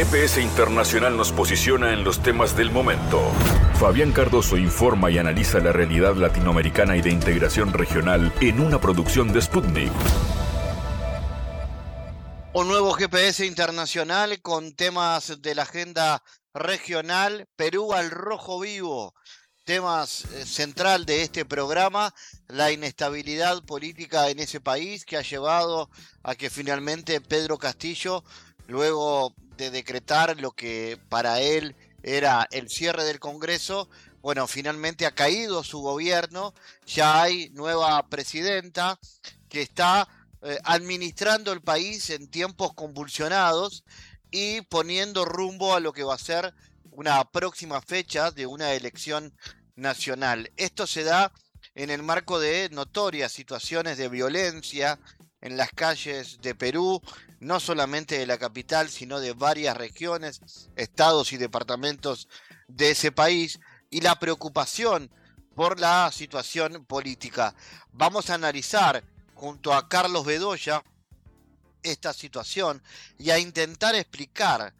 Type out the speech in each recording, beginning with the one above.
GPS Internacional nos posiciona en los temas del momento. Fabián Cardoso informa y analiza la realidad latinoamericana y de integración regional en una producción de Sputnik. Un nuevo GPS internacional con temas de la agenda regional, Perú al rojo vivo. Temas eh, central de este programa, la inestabilidad política en ese país que ha llevado a que finalmente Pedro Castillo, luego de decretar lo que para él era el cierre del Congreso, bueno, finalmente ha caído su gobierno, ya hay nueva presidenta que está eh, administrando el país en tiempos convulsionados y poniendo rumbo a lo que va a ser una próxima fecha de una elección nacional. Esto se da en el marco de notorias situaciones de violencia en las calles de Perú, no solamente de la capital, sino de varias regiones, estados y departamentos de ese país, y la preocupación por la situación política. Vamos a analizar junto a Carlos Bedoya esta situación y a intentar explicar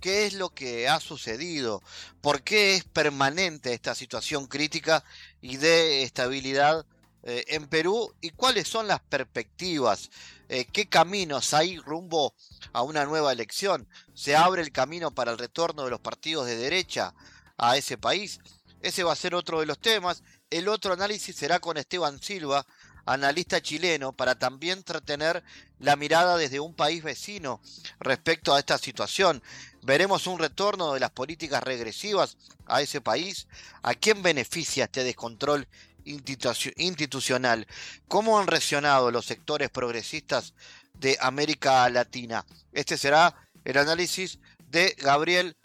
qué es lo que ha sucedido, por qué es permanente esta situación crítica y de estabilidad eh, en Perú y cuáles son las perspectivas, eh, qué caminos hay rumbo a una nueva elección, se abre el camino para el retorno de los partidos de derecha a ese país. Ese va a ser otro de los temas. El otro análisis será con Esteban Silva, analista chileno, para también tener la mirada desde un país vecino respecto a esta situación. Veremos un retorno de las políticas regresivas a ese país. ¿A quién beneficia este descontrol institucional? ¿Cómo han reaccionado los sectores progresistas de América Latina? Este será el análisis de Gabriel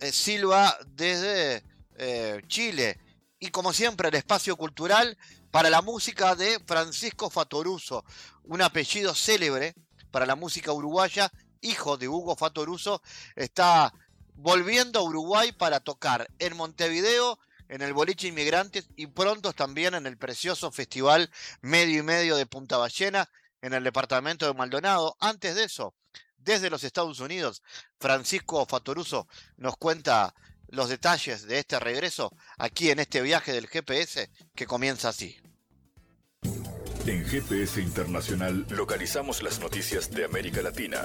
eh, Silva desde eh, Chile. Y como siempre, el espacio cultural para la música de Francisco Fatoruso, un apellido célebre para la música uruguaya, hijo de Hugo Fatoruso, está volviendo a Uruguay para tocar en Montevideo, en el Boliche Inmigrantes y pronto también en el precioso festival Medio y Medio de Punta Ballena, en el departamento de Maldonado. Antes de eso, desde los Estados Unidos, Francisco Fatoruso nos cuenta los detalles de este regreso aquí en este viaje del GPS que comienza así. En GPS Internacional localizamos las noticias de América Latina.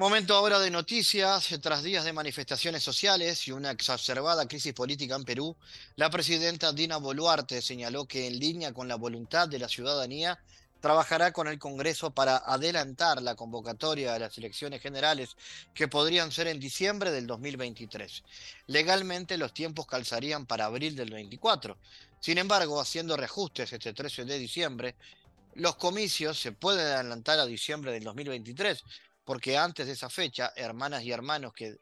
Momento ahora de noticias. Tras días de manifestaciones sociales y una exacerbada crisis política en Perú, la presidenta Dina Boluarte señaló que en línea con la voluntad de la ciudadanía trabajará con el Congreso para adelantar la convocatoria de las elecciones generales que podrían ser en diciembre del 2023. Legalmente los tiempos calzarían para abril del 24. Sin embargo, haciendo reajustes este 13 de diciembre, los comicios se pueden adelantar a diciembre del 2023, porque antes de esa fecha, hermanas y hermanos que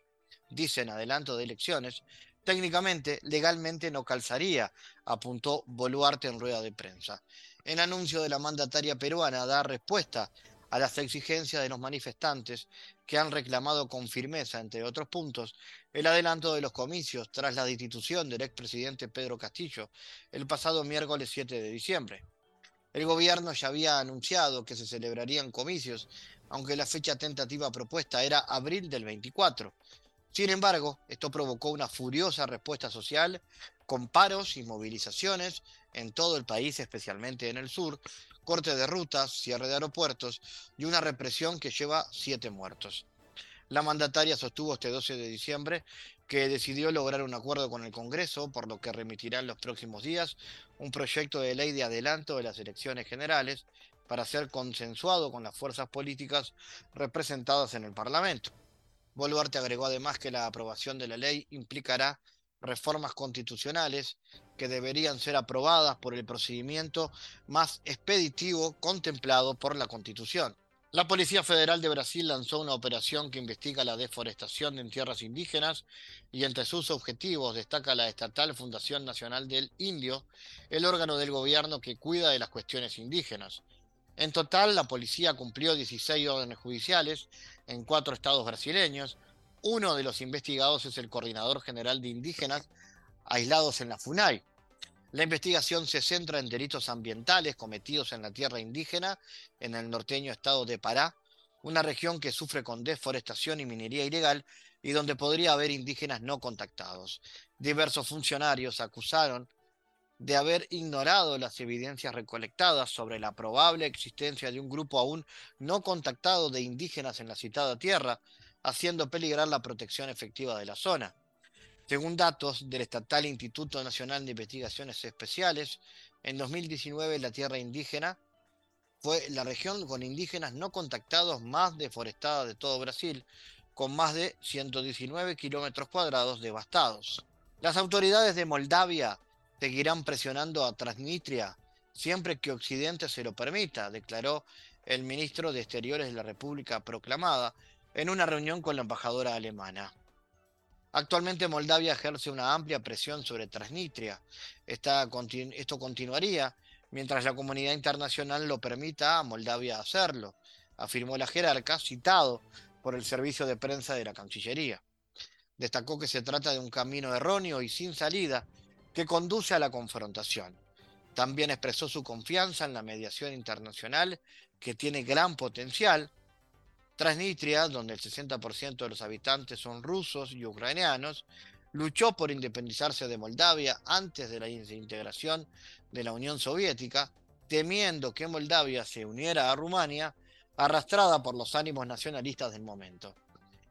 dicen adelanto de elecciones, técnicamente, legalmente no calzaría, apuntó Boluarte en rueda de prensa. En anuncio de la mandataria peruana da respuesta a las exigencias de los manifestantes que han reclamado con firmeza, entre otros puntos, el adelanto de los comicios tras la destitución del expresidente Pedro Castillo el pasado miércoles 7 de diciembre. El gobierno ya había anunciado que se celebrarían comicios, aunque la fecha tentativa propuesta era abril del 24. Sin embargo, esto provocó una furiosa respuesta social con paros y movilizaciones en todo el país, especialmente en el sur, corte de rutas, cierre de aeropuertos y una represión que lleva siete muertos. La mandataria sostuvo este 12 de diciembre que decidió lograr un acuerdo con el Congreso, por lo que remitirá en los próximos días un proyecto de ley de adelanto de las elecciones generales para ser consensuado con las fuerzas políticas representadas en el Parlamento. Boluarte agregó además que la aprobación de la ley implicará reformas constitucionales que deberían ser aprobadas por el procedimiento más expeditivo contemplado por la Constitución. La Policía Federal de Brasil lanzó una operación que investiga la deforestación en tierras indígenas y entre sus objetivos destaca la estatal Fundación Nacional del Indio, el órgano del gobierno que cuida de las cuestiones indígenas. En total, la policía cumplió 16 órdenes judiciales en cuatro estados brasileños, uno de los investigados es el coordinador general de indígenas aislados en la FUNAI. La investigación se centra en delitos ambientales cometidos en la tierra indígena, en el norteño estado de Pará, una región que sufre con deforestación y minería ilegal y donde podría haber indígenas no contactados. Diversos funcionarios acusaron de haber ignorado las evidencias recolectadas sobre la probable existencia de un grupo aún no contactado de indígenas en la citada tierra, haciendo peligrar la protección efectiva de la zona. Según datos del Estatal Instituto Nacional de Investigaciones Especiales, en 2019 la tierra indígena fue la región con indígenas no contactados más deforestada de todo Brasil, con más de 119 kilómetros cuadrados devastados. Las autoridades de Moldavia seguirán presionando a Transnistria siempre que Occidente se lo permita, declaró el ministro de Exteriores de la República proclamada en una reunión con la embajadora alemana. Actualmente Moldavia ejerce una amplia presión sobre Transnistria. esto continuaría mientras la comunidad internacional lo permita a Moldavia hacerlo, afirmó la jerarca, citado por el servicio de prensa de la Cancillería. Destacó que se trata de un camino erróneo y sin salida que conduce a la confrontación. También expresó su confianza en la mediación internacional, que tiene gran potencial, Transnistria, donde el 60% de los habitantes son rusos y ucranianos, luchó por independizarse de Moldavia antes de la integración de la Unión Soviética, temiendo que Moldavia se uniera a Rumania, arrastrada por los ánimos nacionalistas del momento.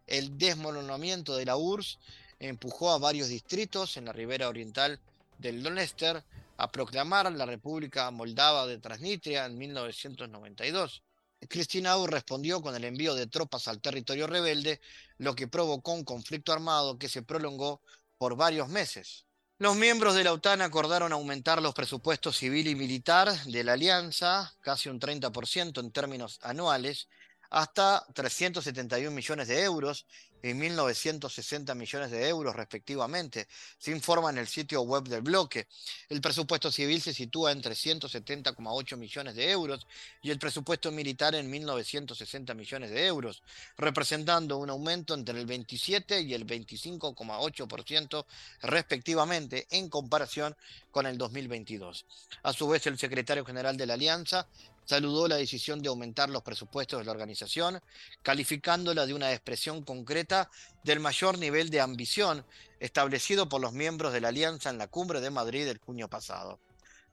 El desmoronamiento de la URSS empujó a varios distritos en la ribera oriental del Donester a proclamar la República Moldava de Transnistria en 1992. Cristina respondió con el envío de tropas al territorio rebelde, lo que provocó un conflicto armado que se prolongó por varios meses. Los miembros de la OTAN acordaron aumentar los presupuestos civil y militar de la alianza, casi un 30% en términos anuales, hasta 371 millones de euros y 1.960 millones de euros respectivamente, se informa en el sitio web del bloque. El presupuesto civil se sitúa en 370,8 millones de euros y el presupuesto militar en 1.960 millones de euros, representando un aumento entre el 27 y el 25,8% respectivamente en comparación con el 2022. A su vez, el secretario general de la Alianza saludó la decisión de aumentar los presupuestos de la organización, calificándola de una expresión concreta del mayor nivel de ambición establecido por los miembros de la Alianza en la cumbre de Madrid del junio pasado.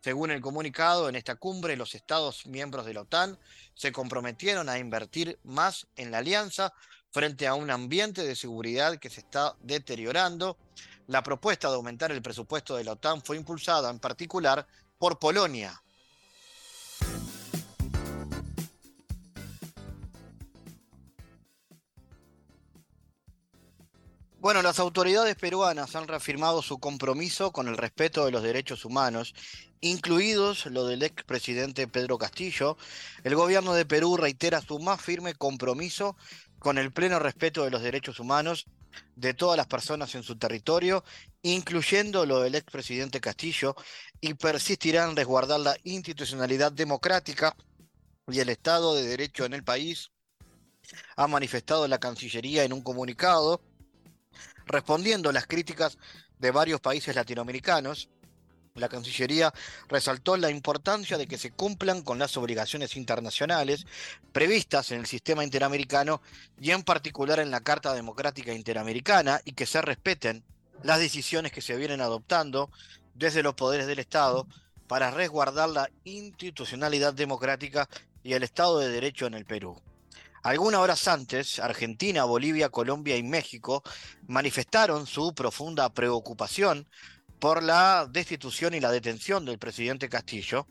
Según el comunicado, en esta cumbre los Estados miembros de la OTAN se comprometieron a invertir más en la alianza frente a un ambiente de seguridad que se está deteriorando. La propuesta de aumentar el presupuesto de la OTAN fue impulsada en particular por Polonia, Bueno, las autoridades peruanas han reafirmado su compromiso con el respeto de los derechos humanos, incluidos lo del expresidente Pedro Castillo. El gobierno de Perú reitera su más firme compromiso con el pleno respeto de los derechos humanos de todas las personas en su territorio, incluyendo lo del expresidente Castillo, y persistirá en resguardar la institucionalidad democrática y el Estado de Derecho en el país, ha manifestado la Cancillería en un comunicado Respondiendo a las críticas de varios países latinoamericanos, la Cancillería resaltó la importancia de que se cumplan con las obligaciones internacionales previstas en el sistema interamericano y en particular en la Carta Democrática Interamericana y que se respeten las decisiones que se vienen adoptando desde los poderes del Estado para resguardar la institucionalidad democrática y el Estado de Derecho en el Perú. Algunas horas antes, Argentina, Bolivia, Colombia y México manifestaron su profunda preocupación por la destitución y la detención del presidente Castillo,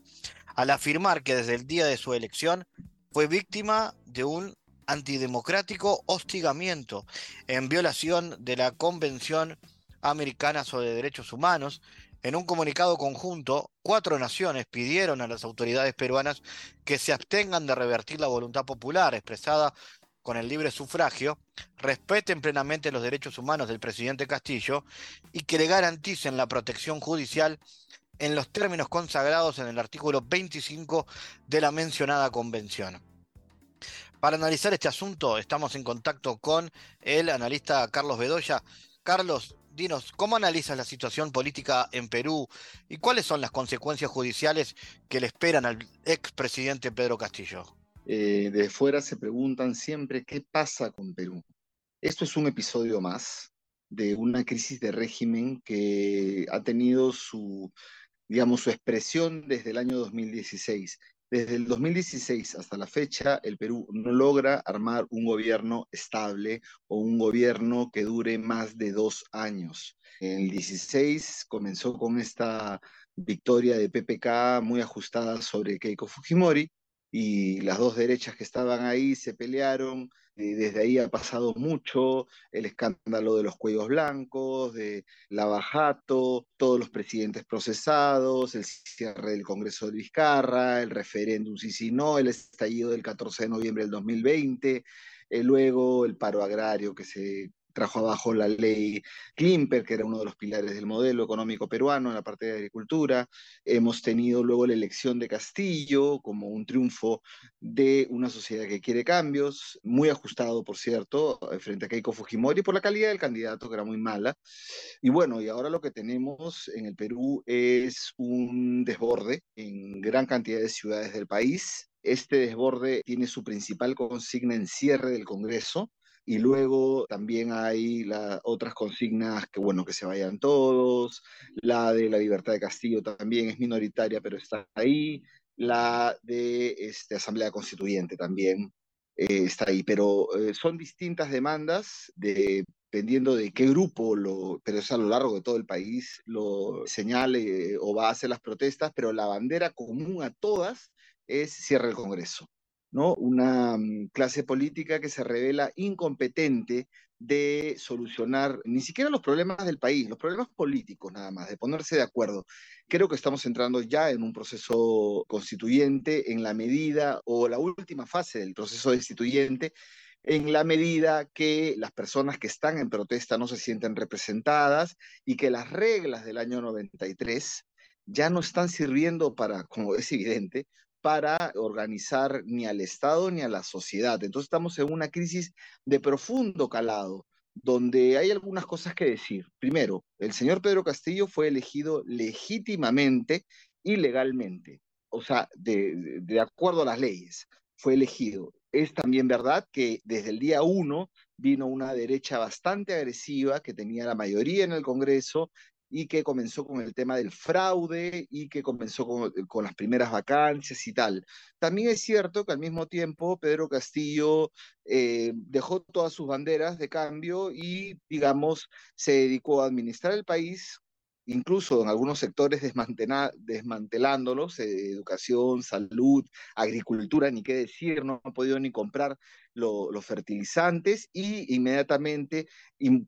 al afirmar que desde el día de su elección fue víctima de un antidemocrático hostigamiento en violación de la Convención Americana sobre Derechos Humanos en un comunicado conjunto, cuatro naciones pidieron a las autoridades peruanas que se abstengan de revertir la voluntad popular expresada con el libre sufragio, respeten plenamente los derechos humanos del presidente Castillo y que le garanticen la protección judicial en los términos consagrados en el artículo 25 de la mencionada convención. Para analizar este asunto estamos en contacto con el analista Carlos Bedoya. Carlos, dinos, ¿cómo analizas la situación política en Perú y cuáles son las consecuencias judiciales que le esperan al expresidente Pedro Castillo? Eh, de fuera se preguntan siempre qué pasa con Perú. Esto es un episodio más de una crisis de régimen que ha tenido su, digamos, su expresión desde el año 2016. Desde el 2016 hasta la fecha, el Perú no logra armar un gobierno estable o un gobierno que dure más de dos años. En el 16 comenzó con esta victoria de PPK muy ajustada sobre Keiko Fujimori y las dos derechas que estaban ahí se pelearon, desde ahí ha pasado mucho, el escándalo de los cuellos blancos, de Lavajato, todos los presidentes procesados, el cierre del Congreso de Vizcarra, el referéndum sí, sí, no, el estallido del 14 de noviembre del 2020, eh, luego el paro agrario que se trajo abajo la ley Klimper, que era uno de los pilares del modelo económico peruano en la parte de agricultura. Hemos tenido luego la elección de Castillo como un triunfo de una sociedad que quiere cambios, muy ajustado, por cierto, frente a Keiko Fujimori por la calidad del candidato, que era muy mala. Y bueno, y ahora lo que tenemos en el Perú es un desborde en gran cantidad de ciudades del país. Este desborde tiene su principal consigna en cierre del Congreso, y luego también hay las otras consignas que, bueno, que se vayan todos, la de la libertad de Castillo también es minoritaria, pero está ahí, la de este, Asamblea Constituyente también eh, está ahí, pero eh, son distintas demandas dependiendo de qué grupo, lo, pero es a lo largo de todo el país, lo señale o va a hacer las protestas, pero la bandera común a todas es cierre el Congreso. ¿No? Una mm, clase política que se revela incompetente de solucionar ni siquiera los problemas del país, los problemas políticos nada más, de ponerse de acuerdo. Creo que estamos entrando ya en un proceso constituyente en la medida o la última fase del proceso destituyente en la medida que las personas que están en protesta no se sienten representadas y que las reglas del año 93 ya no están sirviendo para, como es evidente, para organizar ni al Estado ni a la sociedad. Entonces estamos en una crisis de profundo calado, donde hay algunas cosas que decir. Primero, el señor Pedro Castillo fue elegido legítimamente y legalmente, o sea, de, de acuerdo a las leyes, fue elegido. Es también verdad que desde el día uno vino una derecha bastante agresiva que tenía la mayoría en el Congreso y que comenzó con el tema del fraude y que comenzó con, las primeras vacancias y tal. También es cierto que al mismo tiempo Pedro Castillo eh, dejó todas sus banderas de cambio y, digamos, se dedicó a administrar el país incluso en algunos sectores desmantelándolos, eh, educación, salud, agricultura, ni qué decir, no han podido ni comprar los fertilizantes y inmediatamente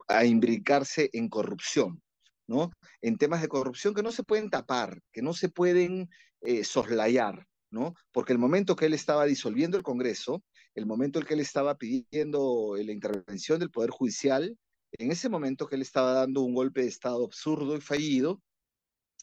a imbricarse en corrupción. ¿No? En temas de corrupción que no se pueden tapar, que no se pueden eh, soslayar, ¿no? Porque el momento que él estaba disolviendo el Congreso, el momento en que él estaba pidiendo la intervención del Poder Judicial, en ese momento que él estaba dando un golpe de Estado absurdo y fallido,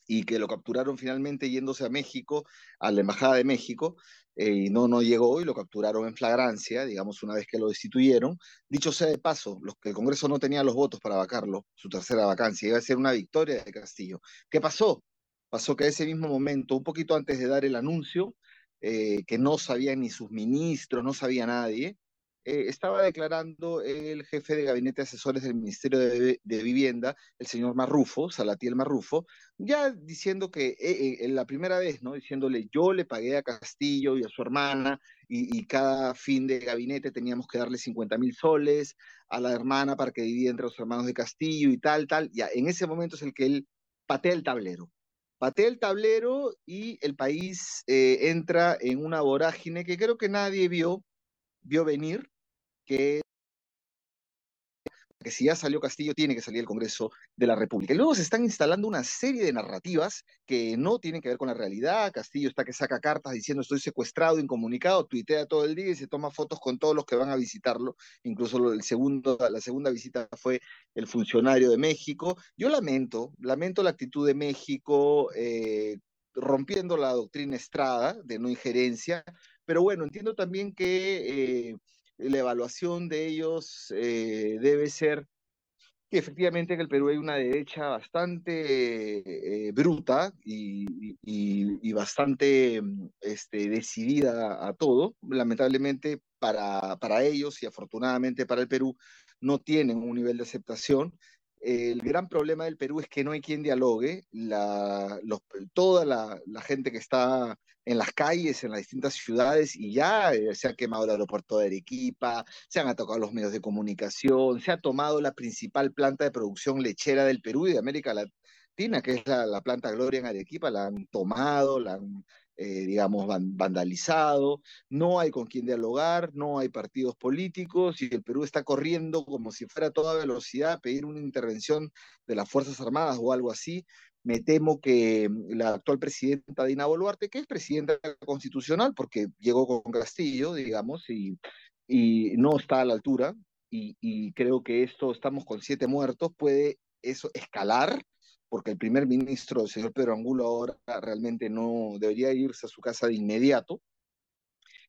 y que lo capturaron finalmente yéndose a México, a la Embajada de México, eh, y no, no llegó y lo capturaron en flagrancia, digamos, una vez que lo destituyeron. Dicho sea de paso, los el Congreso no tenía los votos para vacarlo, su tercera vacancia, iba a ser una victoria de Castillo. ¿Qué pasó? Pasó que ese mismo momento, un poquito antes de dar el anuncio, eh, que no sabían ni sus ministros, no sabía nadie, eh, estaba declarando el jefe de gabinete de asesores del Ministerio de, Vivienda, el señor Marrufo, Salatiel Marrufo, ya diciendo que eh, eh, la primera vez, ¿no? Diciéndole, yo le pagué a Castillo y a su hermana y, cada fin de gabinete teníamos que darle 50 mil soles a la hermana para que divida entre los hermanos de Castillo y tal, tal. Ya, en ese momento es el que él patea el tablero. Patea el tablero y el país entra en una vorágine que creo que nadie vio, vio venir, que si ya salió Castillo, tiene que salir el Congreso de la República. Y luego se están instalando una serie de narrativas que no tienen que ver con la realidad. Castillo está que saca cartas diciendo estoy secuestrado, incomunicado, tuitea todo el día y se toma fotos con todos los que van a visitarlo. Incluso el segundo, la segunda visita fue el funcionario de México. Yo lamento, lamento la actitud de México eh, rompiendo la doctrina Estrada de no injerencia, pero bueno, entiendo también que... Eh, la evaluación de ellos eh, debe ser que efectivamente en el Perú hay una derecha bastante eh, bruta y, bastante mm, este, decidida a todo. Lamentablemente para, para ellos y afortunadamente para el Perú no tienen un nivel de aceptación el gran problema del Perú es que no hay quien dialogue. Toda la, gente que está en las calles, en las distintas ciudades, y ya eh, se ha quemado el aeropuerto de Arequipa, se han atacado los medios de comunicación, se ha tomado la principal planta de producción lechera del Perú y de América Latina, que es la, la planta Gloria en Arequipa, la han tomado, la han eh, digamos, vandalizado, no hay con quién dialogar, no hay partidos políticos y el Perú está corriendo como si fuera a toda velocidad a pedir una intervención de las Fuerzas Armadas o algo así. Me temo que la actual presidenta Dina Boluarte, que es presidenta constitucional porque llegó con Castillo, digamos, y, y no está a la altura, y creo que esto, estamos con siete muertos, puede eso escalar porque el primer ministro, el señor Pedro Angulo, ahora realmente no debería irse a su casa de inmediato.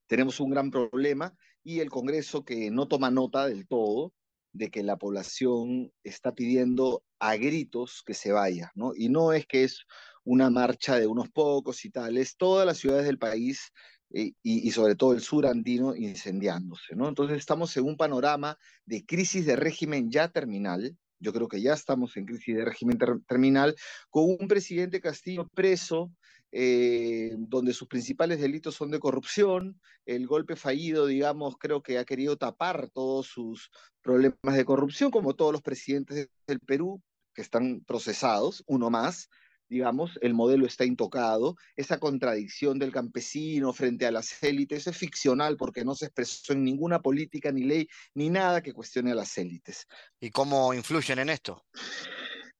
Tenemos un gran problema y el Congreso que no toma nota del todo de que la población está pidiendo a gritos que se vaya, ¿no? Y no es que es una marcha de unos pocos y tal, es todas las ciudades del país eh, y, y, sobre todo el sur andino incendiándose, ¿no? Entonces estamos en un panorama de crisis de régimen ya terminal, yo creo que ya estamos en crisis de régimen terminal, con un presidente Castillo preso, eh, donde sus principales delitos son de corrupción, el golpe fallido, digamos, creo que ha querido tapar todos sus problemas de corrupción, como todos los presidentes del Perú que están procesados, uno más, digamos, el modelo está intocado, esa contradicción del campesino frente a las élites es ficcional porque no se expresó en ninguna política ni ley ni nada que cuestione a las élites. ¿Y cómo influyen en esto?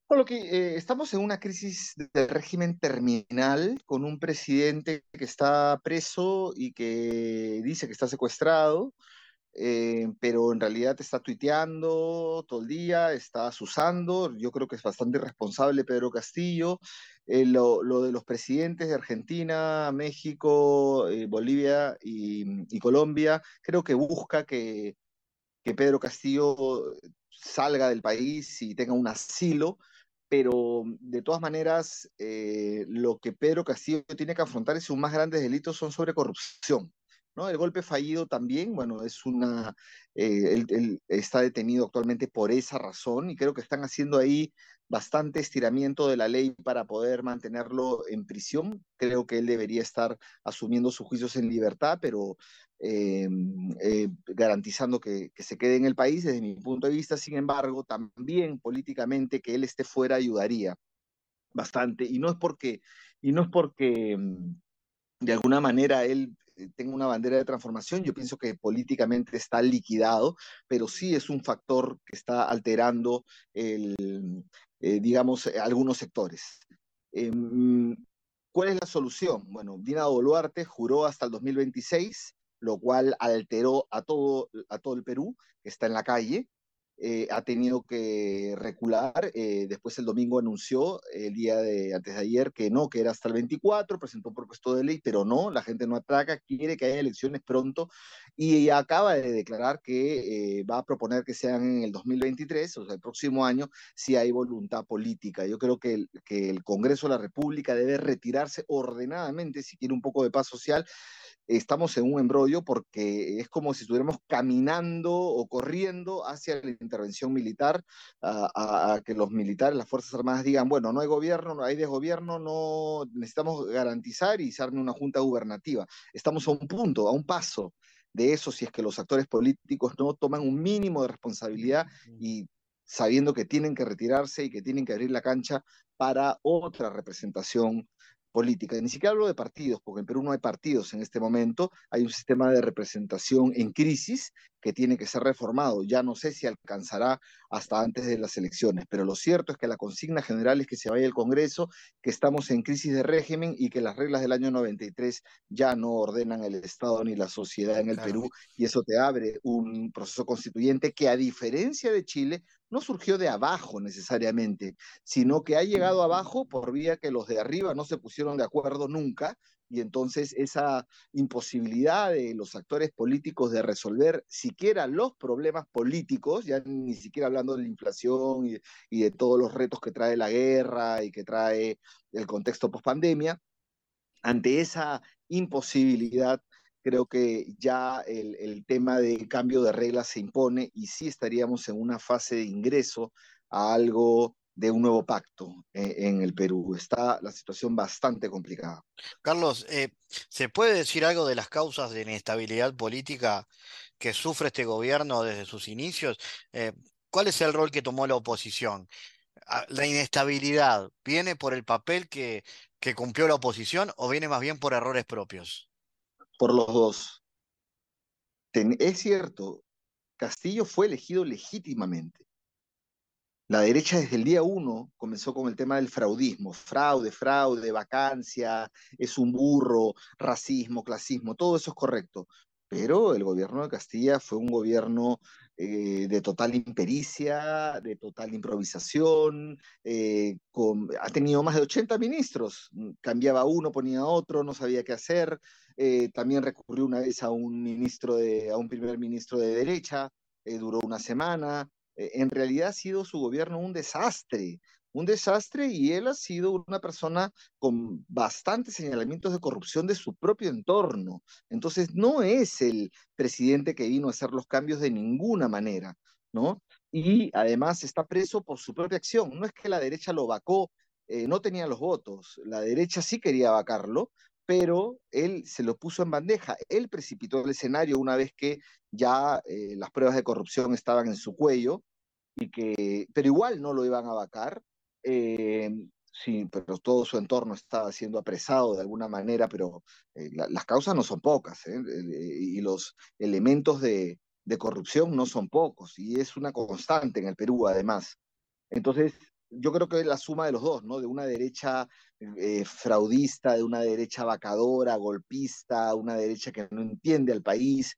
Por lo que eh, estamos en una crisis de régimen terminal con un presidente que está preso y que dice que está secuestrado, eh, pero en realidad está tuiteando todo el día, está usando, yo creo que es bastante irresponsable Pedro Castillo. Eh, lo, de los presidentes de Argentina, México, eh, Bolivia y, Colombia, creo que busca que, que Pedro Castillo salga del país y tenga un asilo, pero de todas maneras, lo que Pedro Castillo tiene que afrontar y sus más grandes delitos son sobre corrupción. ¿No? El golpe fallido también, bueno, es una, eh, él, está detenido actualmente por esa razón y creo que están haciendo ahí bastante estiramiento de la ley para poder mantenerlo en prisión. Creo que él debería estar asumiendo sus juicios en libertad, pero eh, eh, garantizando que, que, se quede en el país. Desde mi punto de vista, sin embargo, también políticamente que él esté fuera ayudaría bastante. Y no es porque, y no es porque mm, de alguna manera él tenga una bandera de transformación, yo pienso que políticamente está liquidado, pero sí es un factor que está alterando, eh, digamos, eh, algunos sectores. Em, ¿Cuál es la solución? Bueno, Dina Boluarte juró hasta el 2026, lo cual alteró a todo, a todo el Perú, que está en la calle. Eh, ha tenido que recular. Eh, después el domingo anunció, el día de antes de ayer, que no, que era hasta el 24, presentó un propuesto de ley, pero no, la gente no ataca, quiere que haya elecciones pronto y acaba de declarar que eh, va a proponer que sean en el 2023, o sea, el próximo año, si hay voluntad política. Yo creo que que el Congreso de la República debe retirarse ordenadamente si quiere un poco de paz social estamos en un embrollo porque es como si estuviéramos caminando o corriendo hacia la intervención militar, a, que los militares, las Fuerzas Armadas digan, bueno, no hay gobierno, no hay desgobierno, no necesitamos garantizar y hacer una junta gubernativa. Estamos a un punto, a un paso de eso si es que los actores políticos no toman un mínimo de responsabilidad y sabiendo que tienen que retirarse y que tienen que abrir la cancha para otra representación política. Ni siquiera hablo de partidos, porque en Perú no hay partidos en este momento. Hay un sistema de representación en crisis que tiene que ser reformado. Ya no sé si alcanzará hasta antes de las elecciones, pero lo cierto es que la consigna general es que se vaya el Congreso, que estamos en crisis de régimen y que las reglas del año 93 ya no ordenan el Estado ni la sociedad en el Perú y eso te abre un proceso constituyente que a diferencia de Chile no surgió de abajo necesariamente, sino que ha llegado abajo por vía que los de arriba no se pusieron de acuerdo nunca y entonces esa imposibilidad de los actores políticos de resolver siquiera los problemas políticos, ya ni siquiera hablando de la inflación y, y de todos los retos que trae la guerra y que trae el contexto post pandemia, ante esa imposibilidad creo que ya el, tema del cambio de reglas se impone y sí estaríamos en una fase de ingreso a algo de un nuevo pacto eh, en el Perú. Está la situación bastante complicada. Carlos, eh, ¿se puede decir algo de las causas de inestabilidad política que sufre este gobierno desde sus inicios? Eh, ¿Cuál es el rol que tomó la oposición? Ah, ¿La inestabilidad viene por el papel que cumplió la oposición o viene más bien por errores propios? Por los dos. es cierto, Castillo fue elegido legítimamente. La derecha desde el día uno comenzó con el tema del fraudismo, fraude, fraude, vacancia, es un burro, racismo, clasismo, todo eso es correcto. Pero el gobierno de Castilla fue un gobierno eh, de total impericia, de total improvisación, eh, con, ha tenido más de 80 ministros, cambiaba uno, ponía otro, no sabía qué hacer, eh, también recurrió una vez a un ministro de, a un primer ministro de derecha, duró una semana, en realidad ha sido su gobierno un desastre, un desastre y él ha sido una persona con bastantes señalamientos de corrupción de su propio entorno. Entonces, no es el presidente que vino a hacer los cambios de ninguna manera, ¿no? Y además está preso por su propia acción. No es que la derecha lo vacó, eh, no tenía los votos. La derecha sí quería vacarlo, pero él se lo puso en bandeja. Él precipitó el escenario una vez que ya eh, las pruebas de corrupción estaban en su cuello, y que, pero igual no lo iban a vacar, eh, sí, pero todo su entorno estaba siendo apresado de alguna manera, pero eh, la, las causas no son pocas, ¿eh? y los elementos de, de, corrupción no son pocos, y es una constante en el Perú además. Entonces, yo creo que es la suma de los dos, ¿no? De una derecha eh, fraudista, de una derecha vacadora, golpista, una derecha que no entiende al país,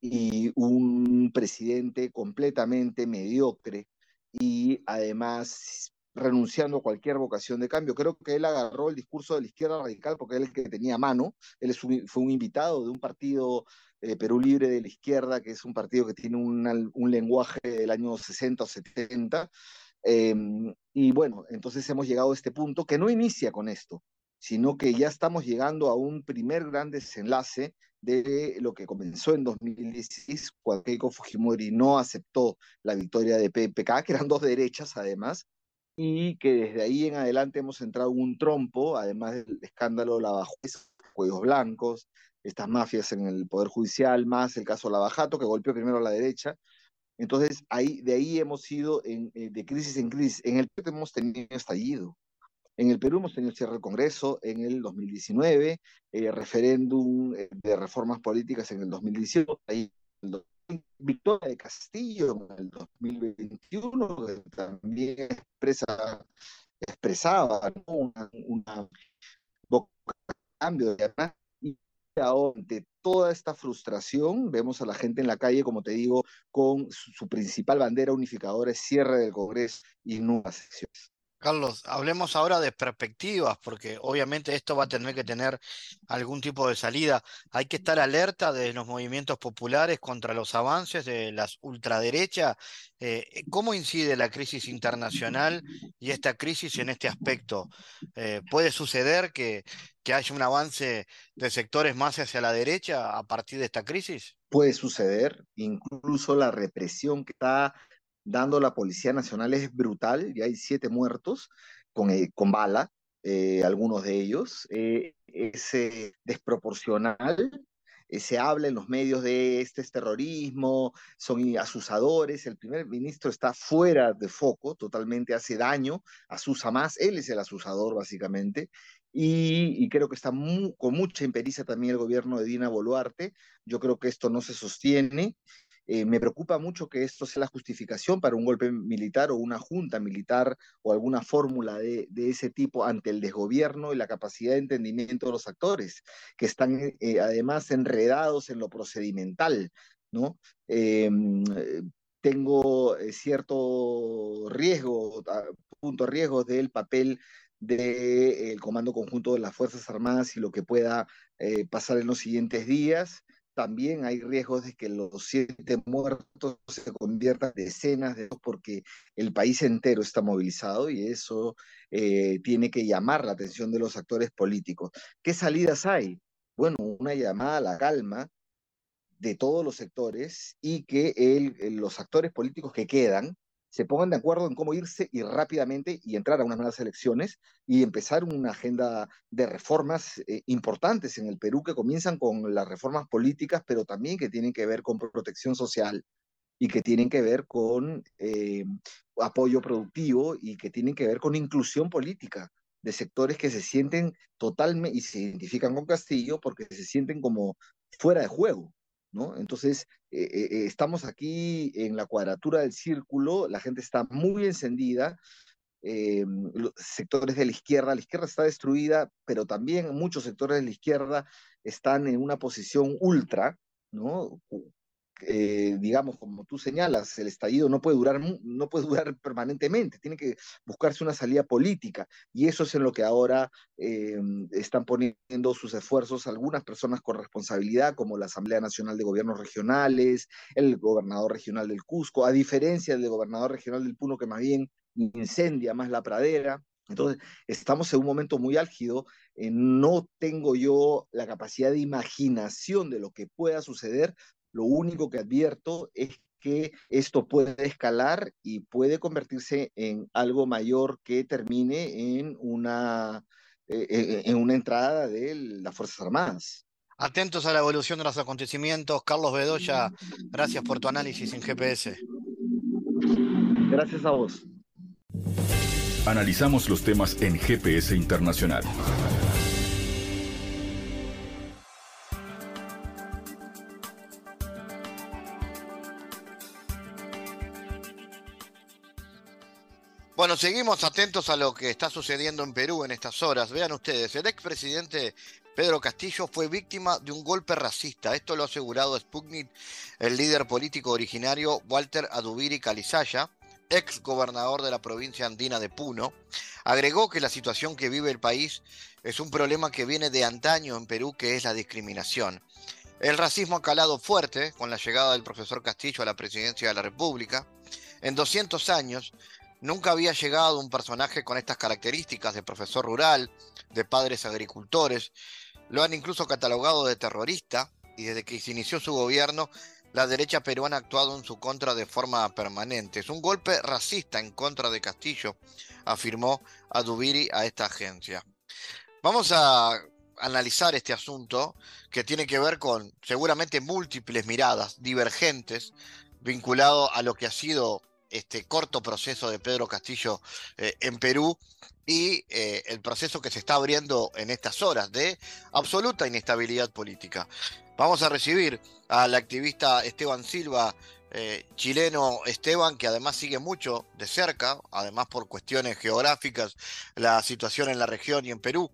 y un presidente completamente mediocre y además renunciando a cualquier vocación de cambio. Creo que él agarró el discurso de la izquierda radical porque él es el que tenía mano, él es un, fue un invitado de un partido eh, Perú Libre de la izquierda, que es un partido que tiene una, un lenguaje del año 60 o 70. Eh, y bueno, entonces hemos llegado a este punto que no inicia con esto, sino que ya estamos llegando a un primer gran desenlace de lo que comenzó en 2016, cuando Keiko Fujimori no aceptó la victoria de PPK, que eran dos derechas además, y que desde ahí en adelante hemos entrado en un trompo, además del escándalo de la cuellos blancos, estas mafias en el Poder Judicial, más el caso Lavajato, que golpeó primero a la derecha. Entonces, ahí, de ahí hemos ido en, eh, de crisis en crisis. En el Perú hemos tenido estallido. En el Perú hemos tenido cierre del Congreso en el 2019, eh, referéndum eh, de reformas políticas en el 2018, ahí el victoria de Castillo en el 2021, que también expresa, expresaba ¿no? una, una cambio de y ahora de toda esta frustración vemos a la gente en la calle, como te digo, con su, principal bandera unificadora cierre del Congreso y nuevas elecciones. Carlos, hablemos ahora de perspectivas, porque obviamente esto va a tener que tener algún tipo de salida. Hay que estar alerta de los movimientos populares contra los avances de las ultraderechas. Eh, ¿Cómo incide la crisis internacional y esta crisis en este aspecto? Eh, ¿Puede suceder que, que haya un avance de sectores más hacia la derecha a partir de esta crisis? Puede suceder, incluso la represión que está dando la Policía Nacional es brutal, ya hay siete muertos con, eh, con bala, eh, algunos de ellos, eh, es eh, desproporcional, se habla en los medios de este es terrorismo, son asusadores, el primer ministro está fuera de foco, totalmente hace daño, asusa más, él es el asusador básicamente, y, creo que está con mucha impericia también el gobierno de Dina Boluarte. Yo creo que esto no se sostiene eh, me preocupa mucho que esto sea la justificación para un golpe militar o una junta militar o alguna fórmula de, de ese tipo ante el desgobierno y la capacidad de entendimiento de los actores, que están eh, además enredados en lo procedimental, ¿no? Eh, tengo eh, cierto riesgo, punto riesgo del papel del Comando Conjunto de las Fuerzas Armadas y lo que pueda eh, pasar en los siguientes días. También hay riesgos de que los siete muertos se conviertan en decenas de porque el país entero está movilizado y eso eh, tiene que llamar la atención de los actores políticos. ¿Qué salidas hay? Bueno, una llamada a la calma de todos los sectores y que los actores políticos que quedan se pongan de acuerdo en cómo irse y rápidamente y entrar a unas nuevas elecciones y empezar una agenda de reformas eh, importantes en el Perú que comienzan con las reformas políticas, pero también que tienen que ver con protección social y que tienen que ver con eh, apoyo productivo y que tienen que ver con inclusión política de sectores que se sienten totalmente y se identifican con Castillo porque se sienten como fuera de juego. ¿No? Entonces, eh, eh, eh, estamos aquí en la cuadratura del círculo, la gente está muy encendida, los sectores de la izquierda, la izquierda está destruida, pero también muchos sectores de la izquierda están en una posición ultra, ¿no? Eh, digamos, como tú señalas, el estallido no puede, durar, no puede durar permanentemente, tiene que buscarse una salida política y eso es en lo que ahora eh, están poniendo sus esfuerzos algunas personas con responsabilidad, como la Asamblea Nacional de Gobiernos Regionales, el gobernador regional del Cusco, a diferencia del gobernador regional del Puno que más bien incendia más la pradera. Entonces, estamos en un momento muy álgido. Eh, no tengo yo la capacidad de imaginación de lo que pueda suceder, lo único que advierto es que esto puede escalar y puede convertirse en algo mayor que termine en una, eh, eh, en una entrada de las Fuerzas Armadas. Atentos a la evolución de los acontecimientos. Carlos Bedoya, gracias por tu análisis en GPS. Gracias a vos. Analizamos los temas en GPS Internacional. Bueno, seguimos atentos a lo que está sucediendo en Perú en estas horas. Vean ustedes, el expresidente Pedro Castillo fue víctima de un golpe racista. Esto lo ha asegurado Sputnik, el líder político originario Walter Adubiri Calizaya, ex gobernador de la provincia andina de Puno. Agregó que la situación que vive el país es un problema que viene de antaño en Perú, que es la discriminación. El racismo ha calado fuerte con la llegada del profesor Castillo a la presidencia de la República. En 200 años, Nunca había llegado un personaje con estas características de profesor rural, de padres agricultores. Lo han incluso catalogado de terrorista y desde que se inició su gobierno, la derecha peruana ha actuado en su contra de forma permanente. Es un golpe racista en contra de Castillo, afirmó Adubiri a esta agencia. Vamos a analizar este asunto que tiene que ver con seguramente múltiples miradas divergentes vinculado a lo que ha sido este corto proceso de Pedro Castillo eh, en Perú y eh, el proceso que se está abriendo en estas horas de absoluta inestabilidad política. Vamos a recibir al activista Esteban Silva, eh, chileno Esteban, que además sigue mucho de cerca, además por cuestiones geográficas, la situación en la región y en Perú.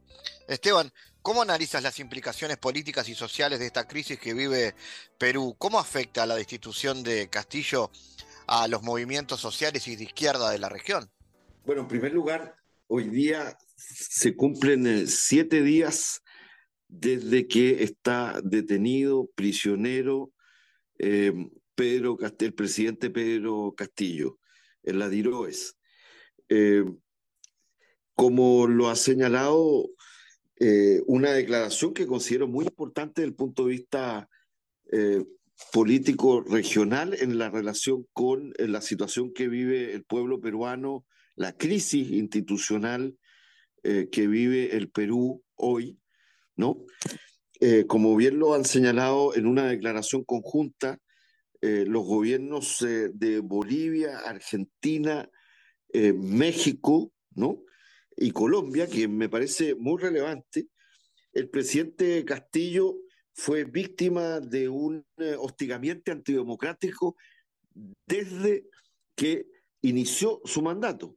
Esteban, ¿cómo analizas las implicaciones políticas y sociales de esta crisis que vive Perú? ¿Cómo afecta a la destitución de Castillo a los movimientos sociales y de izquierda de la región? Bueno, en primer lugar, hoy día se cumplen eh, siete días desde que está detenido, prisionero, eh, Pedro el presidente Pedro Castillo, en la DIROES. Eh, como lo ha señalado, una declaración que considero muy importante desde el punto de vista político regional en la relación con eh, la situación que vive el pueblo peruano, la crisis institucional eh, que vive el Perú hoy, ¿no? Eh, como bien lo han señalado en una declaración conjunta, los gobiernos de Bolivia, Argentina, México, ¿no? Y Colombia, que me parece muy relevante, el presidente Castillo fue víctima de un eh, hostigamiento antidemocrático desde que inició su mandato.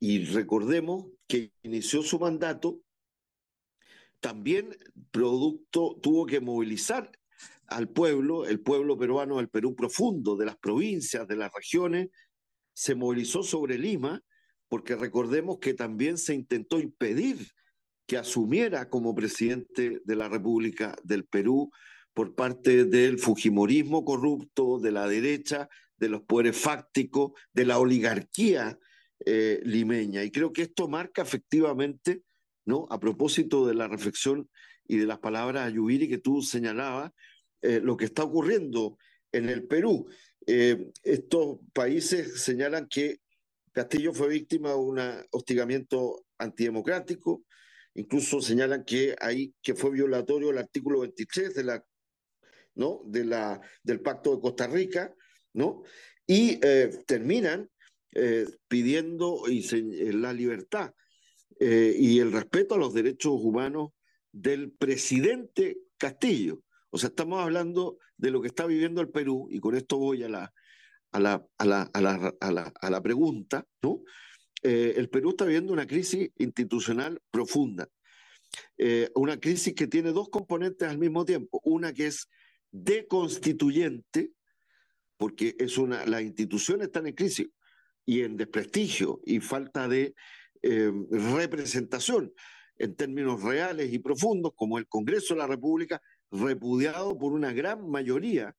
Y recordemos que inició su mandato, también producto tuvo que movilizar al pueblo, el pueblo peruano del Perú profundo, de las provincias, de las regiones, se movilizó sobre Lima, porque recordemos que también se intentó impedir que asumiera como presidente de la República del Perú por parte del Fujimorismo corrupto, de la derecha, de los poderes fácticos, de la oligarquía eh, limeña. Y creo que esto marca efectivamente, ¿no? A propósito de la reflexión y de las palabras de Yubiri que tú señalabas, eh, lo que está ocurriendo en el Perú. Eh, estos países señalan que Castillo fue víctima de un hostigamiento antidemocrático, incluso señalan que, hay, que fue violatorio el artículo 23 de la, ¿no? de la, del Pacto de Costa Rica, ¿no? y eh, terminan pidiendo y la libertad y el respeto a los derechos humanos del presidente Castillo. O sea, estamos hablando de lo que está viviendo el Perú, y con esto voy a la, a la, a la, a la, a la, pregunta, ¿no? Eh, el Perú está viviendo una crisis institucional profunda, eh, una crisis que tiene dos componentes al mismo tiempo, una que es deconstituyente, porque es una, las instituciones están en crisis y en desprestigio y falta de eh, representación en términos reales y profundos, como el Congreso de la República, repudiado por una gran mayoría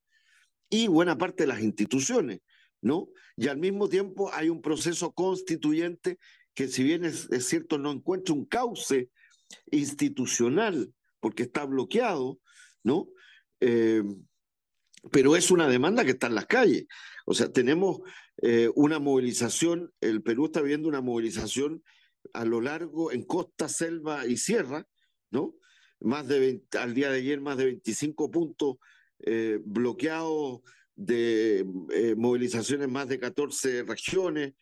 y buena parte de las instituciones, ¿no? Y al mismo tiempo hay un proceso constituyente que si bien es, cierto no encuentra un cauce institucional porque está bloqueado, ¿no? Eh, pero es una demanda que está en las calles. O sea, tenemos eh, una movilización, el Perú está viendo una movilización a lo largo, en costa, selva y sierra, ¿no? Más de al día de ayer, más de 25 puntos eh, bloqueados de eh, movilizaciones en más de 14 regiones,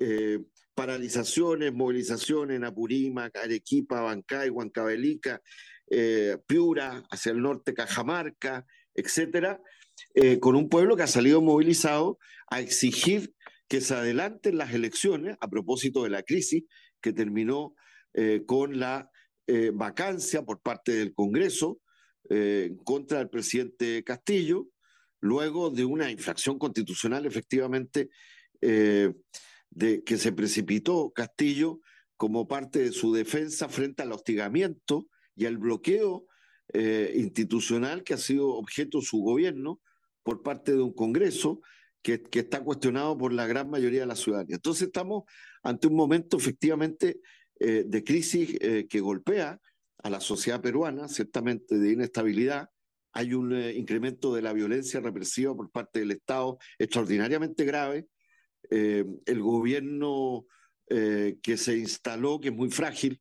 eh, paralizaciones, movilizaciones en Apurímac, Arequipa, Bancay, Huancavelica, Piura, hacia el norte Cajamarca, etcétera, con un pueblo que ha salido movilizado a exigir que se adelanten las elecciones a propósito de la crisis que terminó eh, con la eh, vacancia por parte del Congreso eh, en contra del presidente Castillo, luego de una infracción constitucional efectivamente de que se precipitó Castillo como parte de su defensa frente al hostigamiento y al bloqueo institucional que ha sido objeto su gobierno por parte de un Congreso que, está cuestionado por la gran mayoría de la ciudadanía. Entonces estamos ante un momento efectivamente eh, de crisis eh, que golpea a la sociedad peruana, ciertamente de inestabilidad. Hay un eh, incremento de la violencia represiva por parte del Estado extraordinariamente grave. el gobierno que se instaló, que es muy frágil,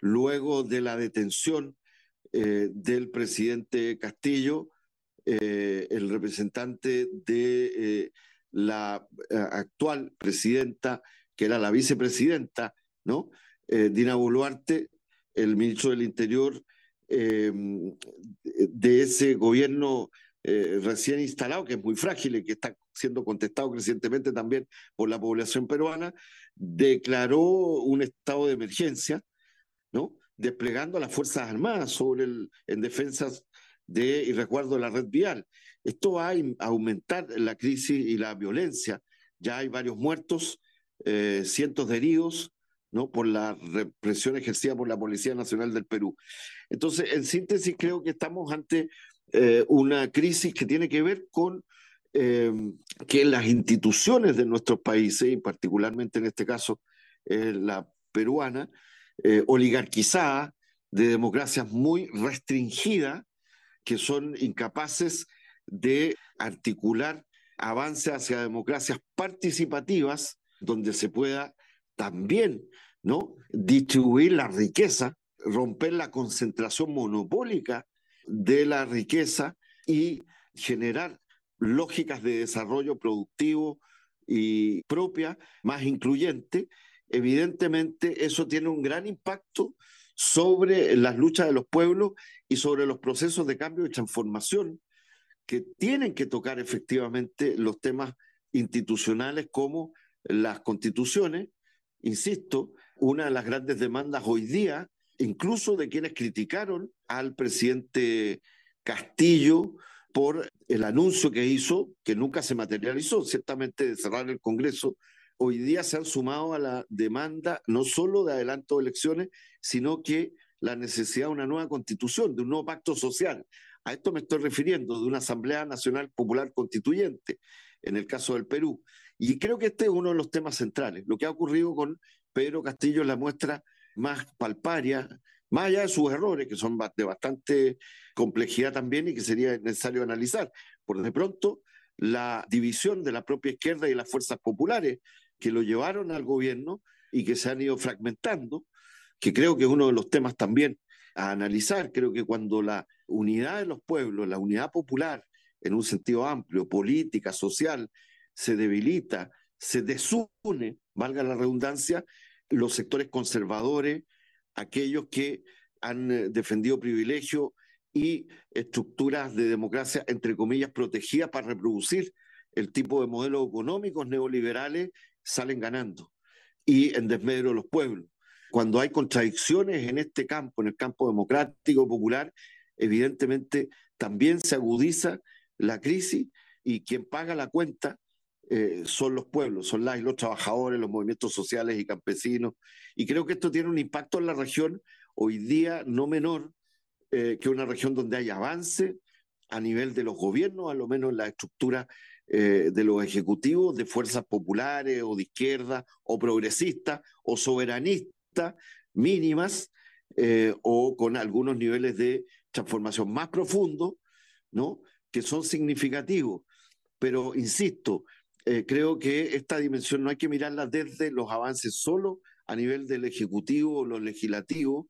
luego de la detención del presidente Castillo, eh, el representante de eh, la eh, actual presidenta, que era la vicepresidenta, ¿no? Dina Boluarte, el ministro del Interior de ese gobierno recién instalado, que es muy frágil y que está siendo contestado crecientemente también por la población peruana, declaró un estado de emergencia, ¿no? desplegando las Fuerzas Armadas sobre el, en defensas de y recuerdo la red vial. Esto va a aumentar la crisis y la violencia. Ya hay varios muertos, eh, cientos de heridos, ¿no? por la represión ejercida por la Policía Nacional del Perú. Entonces, en síntesis, creo que estamos ante eh, una crisis que tiene que ver con eh, que las instituciones de nuestros países, y particularmente en este caso la peruana, oligarquizada, de democracias muy restringidas, que son incapaces de articular avance hacia democracias participativas donde se pueda también ¿no? distribuir la riqueza, romper la concentración monopólica de la riqueza y generar lógicas de desarrollo productivo y propia, más incluyente, evidentemente eso tiene un gran impacto sobre las luchas de los pueblos y sobre los procesos de cambio y transformación que tienen que tocar efectivamente los temas institucionales como las constituciones. Insisto, una de las grandes demandas hoy día, incluso de quienes criticaron al presidente Castillo por el anuncio que hizo, que nunca se materializó, ciertamente de cerrar el Congreso, hoy día se han sumado a la demanda no solo de adelanto de elecciones, sino que la necesidad de una nueva constitución, de un nuevo pacto social. A esto me estoy refiriendo, de una Asamblea Nacional Popular Constituyente, en el caso del Perú. Y creo que este es uno de los temas centrales. Lo que ha ocurrido con Pedro Castillo la muestra más palparia, más allá de sus errores, que son de bastante complejidad también y que sería necesario analizar. Por de pronto, la división de la propia izquierda y las fuerzas populares que lo llevaron al gobierno y que se han ido fragmentando, que creo que es uno de los temas también a analizar. Creo que cuando la unidad de los pueblos, la unidad popular, en un sentido amplio, política, social, se debilita, se desune, valga la redundancia, los sectores conservadores, aquellos que han eh, defendido privilegios y estructuras de democracia, entre comillas, protegidas para reproducir el tipo de modelos económicos neoliberales, salen ganando y en desmedro de los pueblos. Cuando hay contradicciones en este campo, en el campo democrático, popular, evidentemente también se agudiza la crisis y quien paga la cuenta eh, son los pueblos, son las los trabajadores, los movimientos sociales y campesinos. Y creo que esto tiene un impacto en la región hoy día no menor eh, que una región donde hay avance a nivel de los gobiernos, a lo menos en la estructura eh, de los ejecutivos, de fuerzas populares o de izquierda o progresistas o soberanistas mínimas eh, o con algunos niveles de transformación más profundos, ¿no? que son significativos. Pero, insisto, creo que esta dimensión no hay que mirarla desde los avances solo a nivel del Ejecutivo o lo legislativo,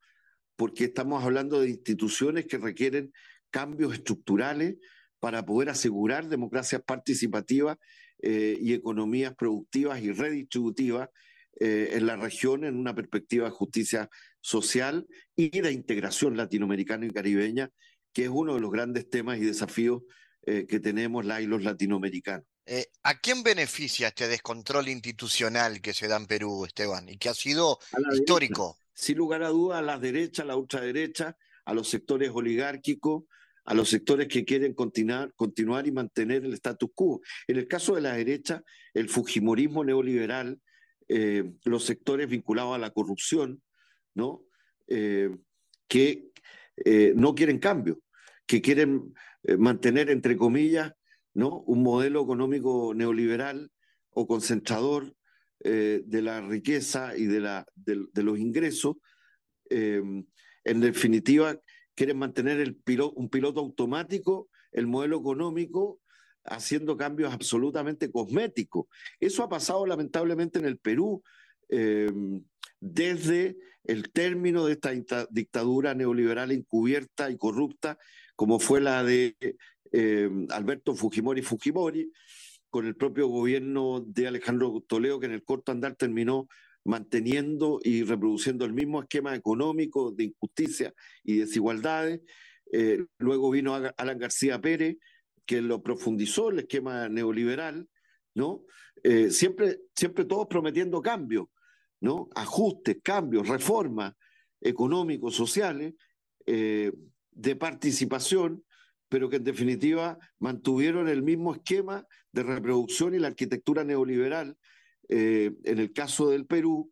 porque estamos hablando de instituciones que requieren cambios estructurales para poder asegurar democracias participativas eh, y economías productivas y redistributivas eh, en la región en una perspectiva de justicia social y de integración latinoamericana y caribeña, que es uno de los grandes temas y desafíos eh, que tenemos la y los latinoamericanos. ¿A quién beneficia este descontrol institucional que se da en Perú, Esteban, y que ha sido histórico? sin lugar a dudas, a la derecha, a la ultraderecha, a los sectores oligárquicos, a los sectores que quieren continuar, continuar y mantener el status quo. En el caso de la derecha, el fujimorismo neoliberal, eh, los sectores vinculados a la corrupción, ¿no? Eh, que eh, no quieren cambio, que quieren mantener, entre comillas, un modelo económico neoliberal o concentrador eh, de la riqueza y de, la, de, los ingresos. Eh, en definitiva, quieren mantener un piloto automático, el modelo económico, haciendo cambios absolutamente cosméticos. Eso ha pasado lamentablemente en el Perú eh, desde el término de esta dictadura neoliberal encubierta y corrupta, como fue la de Alberto Fujimori Fujimori, con el propio gobierno de Alejandro Toledo, que en el corto andar terminó manteniendo y reproduciendo el mismo esquema económico de injusticia y desigualdades. Eh, luego vino Alan García Pérez, que lo profundizó el esquema neoliberal, ¿no? Eh, siempre, siempre todos prometiendo cambios, ¿no? Ajustes, cambios, reformas económicos, sociales, eh, de participación, pero que en definitiva mantuvieron el mismo esquema de reproducción y la arquitectura neoliberal eh, en el caso del Perú.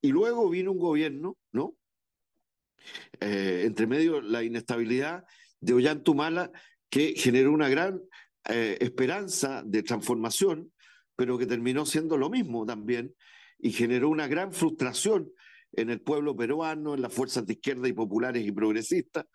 Y luego vino un gobierno, ¿no? Eh, entre medio la inestabilidad de Ollantumala, que generó una gran eh, esperanza de transformación, pero que terminó siendo lo mismo también, y generó una gran frustración en el pueblo peruano, en las fuerzas de izquierda y populares y progresistas,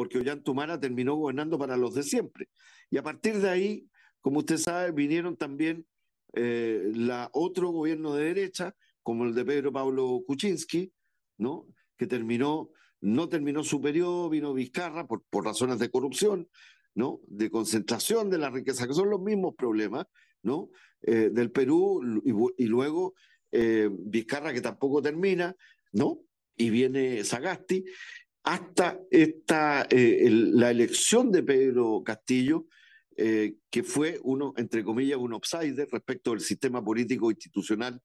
porque Ollantumala terminó gobernando para los de siempre. Y a partir de ahí, como usted sabe, vinieron también eh, la otro gobierno de derecha, como el de Pedro Pablo Kuczynski, ¿no? que terminó, no terminó su periodo, vino Vizcarra por, por razones de corrupción, ¿no? de concentración de la riqueza, que son los mismos problemas ¿no? Eh, del Perú, y, luego eh, Vizcarra que tampoco termina, ¿no? y viene Sagasti, hasta esta, eh, la elección de Pedro Castillo, eh, que fue uno, entre comillas, un outsider respecto del sistema político institucional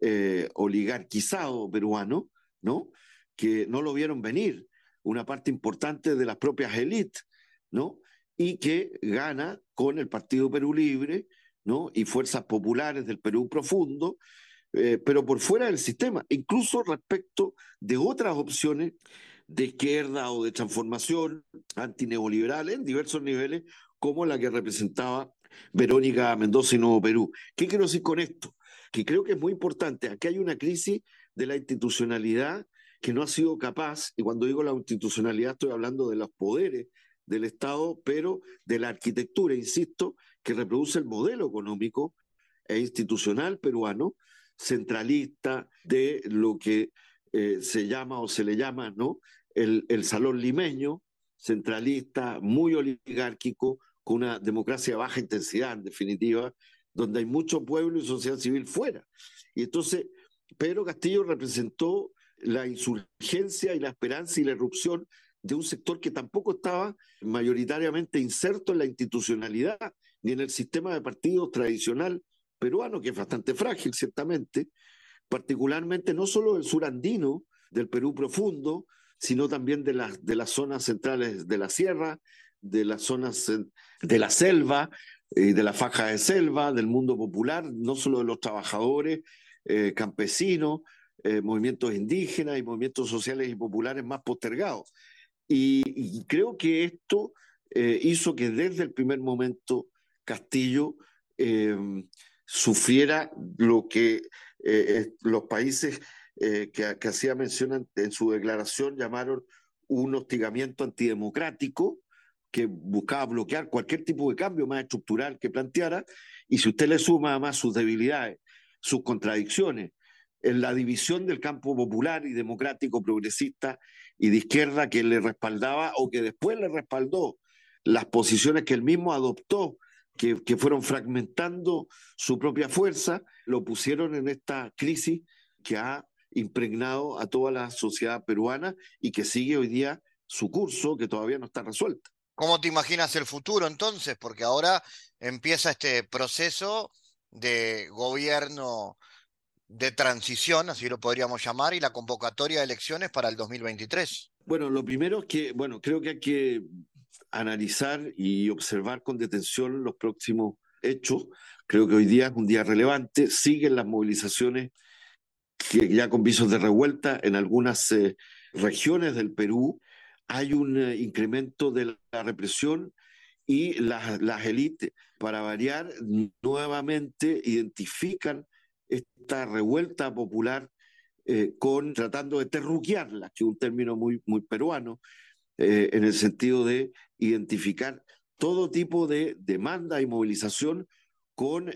eh, oligarquizado peruano, ¿no? que no lo vieron venir una parte importante de las propias élites ¿no? Y que gana con el Partido Perú Libre, ¿no? Y fuerzas populares del Perú profundo, eh, pero por fuera del sistema, incluso respecto de otras opciones de izquierda o de transformación antineoliberal en diversos niveles, como la que representaba Verónica Mendoza y Nuevo Perú. ¿Qué quiero decir con esto? Que creo que es muy importante. Aquí hay una crisis de la institucionalidad que no ha sido capaz, y cuando digo la institucionalidad estoy hablando de los poderes del Estado, pero de la arquitectura, insisto, que reproduce el modelo económico e institucional peruano, centralista de lo que eh, se llama o se le llama ¿no? El, el salón limeño, centralista, muy oligárquico, con una democracia de baja intensidad, en definitiva, donde hay mucho pueblo y sociedad civil fuera. Y entonces, Pedro Castillo representó la insurgencia y la esperanza y la erupción de un sector que tampoco estaba mayoritariamente inserto en la institucionalidad ni en el sistema de partidos tradicional peruano, que es bastante frágil, ciertamente, particularmente no solo del sur andino, del Perú profundo, sino también de, las de las zonas centrales de la sierra, de las zonas de la selva, y de la faja de selva, del mundo popular, no solo de los trabajadores, eh, campesinos, eh, movimientos indígenas y movimientos sociales y populares más postergados. Y, creo que esto eh, hizo que desde el primer momento Castillo sufriera lo que los países que, que hacía mención en su declaración llamaron un hostigamiento antidemocrático, que buscaba bloquear cualquier tipo de cambio más estructural que planteara, y si usted le suma además sus debilidades, sus contradicciones, en la división del campo popular y democrático, progresista y de izquierda que le respaldaba o que después le respaldó las posiciones que él mismo adoptó, que, que fueron fragmentando su propia fuerza, lo pusieron en esta crisis que ha impregnado a toda la sociedad peruana y que sigue hoy día su curso, que todavía no está resuelta. ¿Cómo te imaginas el futuro entonces? Porque ahora empieza este proceso de gobierno de transición, así lo podríamos llamar, y la convocatoria de elecciones para el 2023. Bueno, lo primero es que, bueno, creo que hay que analizar y observar con detención los próximos hechos. Creo que hoy día es un día relevante. Siguen las movilizaciones que ya con visos de revuelta en algunas eh, regiones del Perú hay un eh, incremento de la represión y las, las élites, para variar, nuevamente identifican esta revuelta popular eh, con tratando de terruquearla, que es un término muy, muy peruano, eh, en el sentido de identificar todo tipo de demanda y movilización con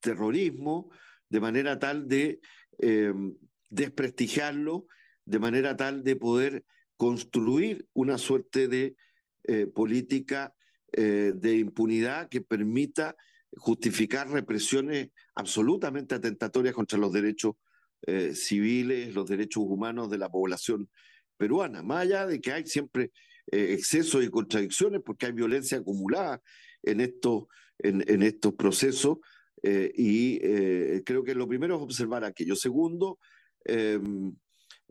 terrorismo, de manera tal de desprestigiarlo, de manera tal de poder construir una suerte de eh, política eh, de impunidad que permita justificar represiones absolutamente atentatorias contra los derechos eh, civiles, los derechos humanos de la población peruana, más allá de que hay siempre excesos y contradicciones, porque hay violencia acumulada en estos, en, estos procesos, y creo que lo primero es observar aquello. Segundo, em,